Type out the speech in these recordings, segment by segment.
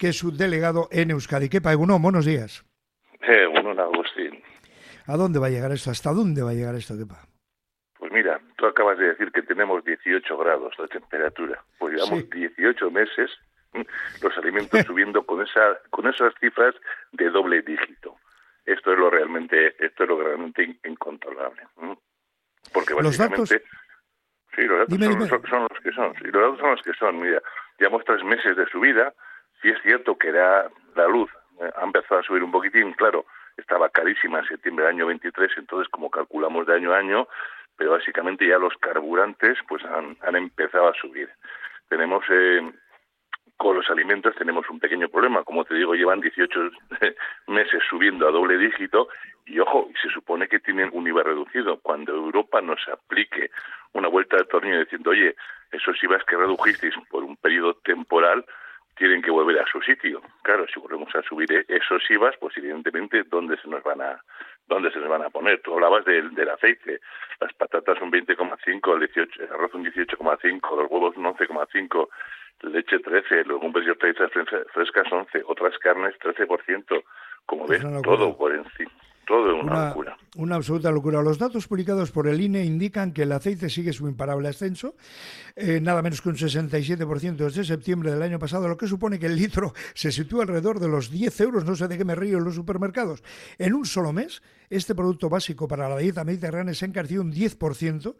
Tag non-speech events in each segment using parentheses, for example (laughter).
que es su delegado en Euskadi. ¿Qué Egunon, buenos días. Eh, Agustín. ¿A dónde va a llegar esto? ¿Hasta dónde va a llegar esto, Kepa? Pues mira, tú acabas de decir que tenemos 18 grados de temperatura. Pues llevamos 18 meses (laughs) los alimentos (laughs) subiendo con esa con esas cifras de doble dígito. Esto es lo realmente esto es lo realmente incontrolable. Porque básicamente Sí, los datos son, los que son. Sí, los datos son los que son. Mira, llevamos tres meses de subida. Sí es cierto que era la luz eh, ha empezado a subir un poquitín, claro, estaba carísima en septiembre del año 23, entonces como calculamos de año a año, pero básicamente ya los carburantes pues han, han empezado a subir. Tenemos eh, con los alimentos tenemos un pequeño problema, como te digo, llevan 18 (laughs) meses subiendo a doble dígito y ojo, se supone que tienen un IVA reducido. Cuando Europa nos aplique una vuelta de tornillo diciendo, oye, esos IVAs que redujisteis por un periodo temporal, tienen que volver a su sitio. Claro, si volvemos a subir esos IVAs, pues evidentemente, ¿dónde se nos van a, dónde se nos van a poner? Tú hablabas del, del aceite. Las patatas un 20,5, el, 18, el arroz un 18,5, los huevos un 11,5, leche 13, los legumbres y hortalizas frescas 11, otras carnes 13%. Como ves, todo por encima una, una, absoluta locura. Los datos publicados por el INE indican que el aceite sigue su imparable ascenso, eh, nada menos que un 67% desde septiembre del año pasado, lo que supone que el litro se sitúa alrededor de los 10 euros, no sé de qué me río, en los supermercados. En un solo mes, este producto básico para la dieta mediterránea se ha encarecido un 10%,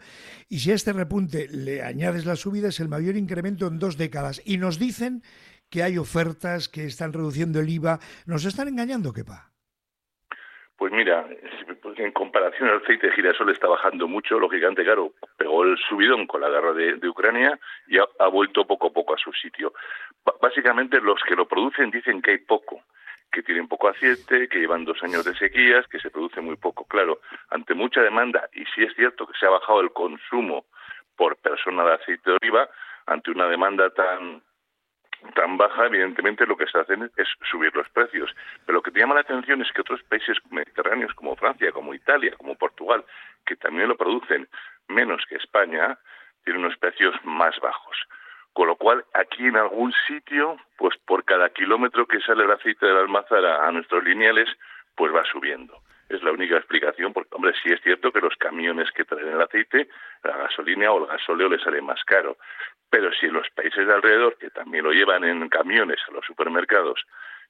y si a este repunte le añades la subida, es el mayor incremento en dos décadas. Y nos dicen que hay ofertas que están reduciendo el IVA. ¿Nos están engañando, Kepa? Pues mira, en comparación al aceite de girasol está bajando mucho, lógicamente, claro, pegó el subidón con la guerra de, Ucrania y ha, vuelto poco a poco a su sitio. básicamente los que lo producen dicen que hay poco, que tienen poco aceite, que llevan dos años de sequías, que se produce muy poco. Claro, ante mucha demanda, y si es cierto que se ha bajado el consumo por persona de aceite de oliva, ante una demanda tan tan baja, evidentemente lo que se hacen es subir los precios. Pero lo que te llama la atención es que otros países mediterráneos como Francia, como Italia, como Portugal, que también lo producen menos que España, tienen unos precios más bajos. Con lo cual, aquí en algún sitio, pues por cada kilómetro que sale el aceite de la almazara a nuestros lineales, pues va subiendo. Es la única explicación, porque, hombre, sí es cierto que los camiones que traen el aceite, la gasolina o el gasóleo les sale más caro. Pero si en los países de alrededor, que también lo llevan en camiones a los supermercados,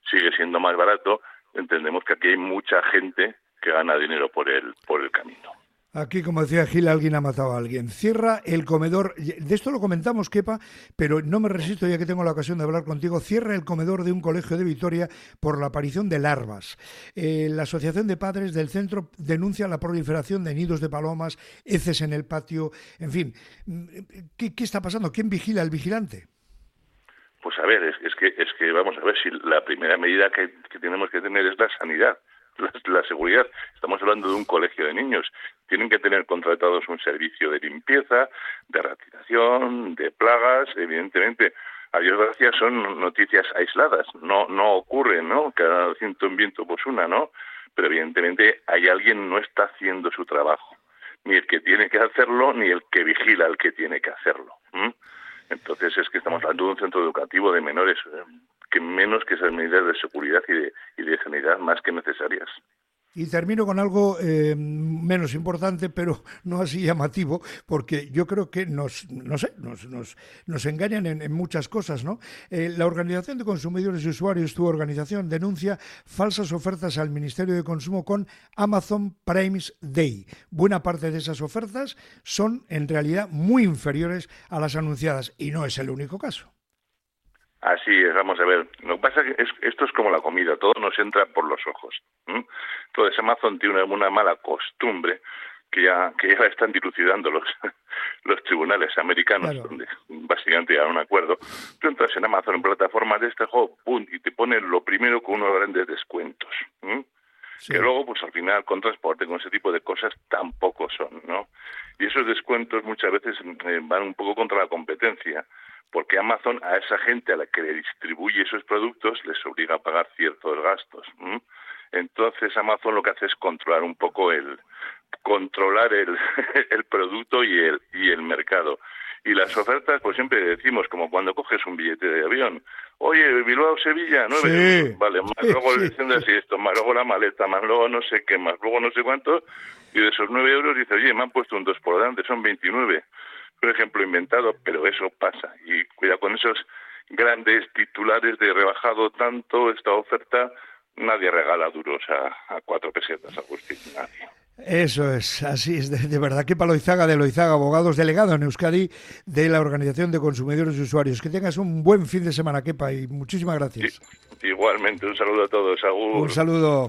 sigue siendo más barato, entendemos que aquí hay mucha gente que gana dinero por el, por el camino. Aquí, como decía Gil, alguien ha matado a alguien. Cierra el comedor, de esto lo comentamos, Kepa, pero no me resisto ya que tengo la ocasión de hablar contigo. Cierra el comedor de un colegio de Vitoria por la aparición de larvas. Eh, la Asociación de Padres del Centro denuncia la proliferación de nidos de palomas, heces en el patio, en fin. ¿Qué, está pasando? ¿Quién vigila el vigilante? Pues a ver, es, que, es que vamos a ver si la primera medida que tenemos que tener es la sanidad la, seguridad. Estamos hablando de un colegio de niños. Tienen que tener contratados un servicio de limpieza, de ratización, de plagas, evidentemente. A Dios gracias son noticias aisladas, no no ocurre, ¿no? Cada ciento en viento pues una, ¿no? Pero evidentemente hay alguien no está haciendo su trabajo, ni el que tiene que hacerlo, ni el que vigila al que tiene que hacerlo. Entonces es que estamos hablando de un centro educativo de menores. Que menos que esas medidas de seguridad y de, y de sanidad más que necesarias. Y termino con algo eh, menos importante, pero no así llamativo, porque yo creo que nos, no sé, nos, nos, nos engañan en, muchas cosas, ¿no? Eh, la Organización de Consumidores y Usuarios, tu organización, denuncia falsas ofertas al Ministerio de Consumo con Amazon Prime Day. Buena parte de esas ofertas son, en realidad, muy inferiores a las anunciadas, y no es el único caso. Así es, vamos a ver. Lo que pasa es que esto es como la comida, todo nos entra por los ojos. Entonces Amazon tiene una, mala costumbre que ya, que ya están dilucidando los, (laughs) los tribunales americanos, donde básicamente hay un acuerdo. Tú entras en Amazon en plataformas de este juego, pum, y te ponen lo primero con unos grandes descuentos. Que luego, pues al final, con transporte, con ese tipo de cosas, tampoco son, ¿no? Y esos descuentos muchas veces eh, van un poco contra la competencia porque Amazon a esa gente a la que le distribuye esos productos les obliga a pagar ciertos gastos. Entonces Amazon lo que hace es controlar un poco el controlar el, (laughs) el producto y el y el mercado Y las ofertas, pues siempre decimos, como cuando coges un billete de avión, oye, Bilbao-Sevilla, nueve euros, vale, (laughs) más luego le dicen así esto, más luego la maleta, más luego no sé qué, más luego no sé cuánto, y de esos nueve euros dice, oye, me han puesto un dos por delante, son 29. Un ejemplo inventado, pero eso pasa. Y cuida con esos grandes titulares de rebajado tanto esta oferta, nadie regala duros a, a cuatro pesetas, Agustín, nadie. Eso es, así es, de, verdad. Que Loizaga de Loizaga, abogados delegado en Euskadi de la Organización de Consumidores y Usuarios. Que tengas un buen fin de semana, Kepa, y muchísimas gracias. igualmente, un saludo a todos, Agur. Un saludo.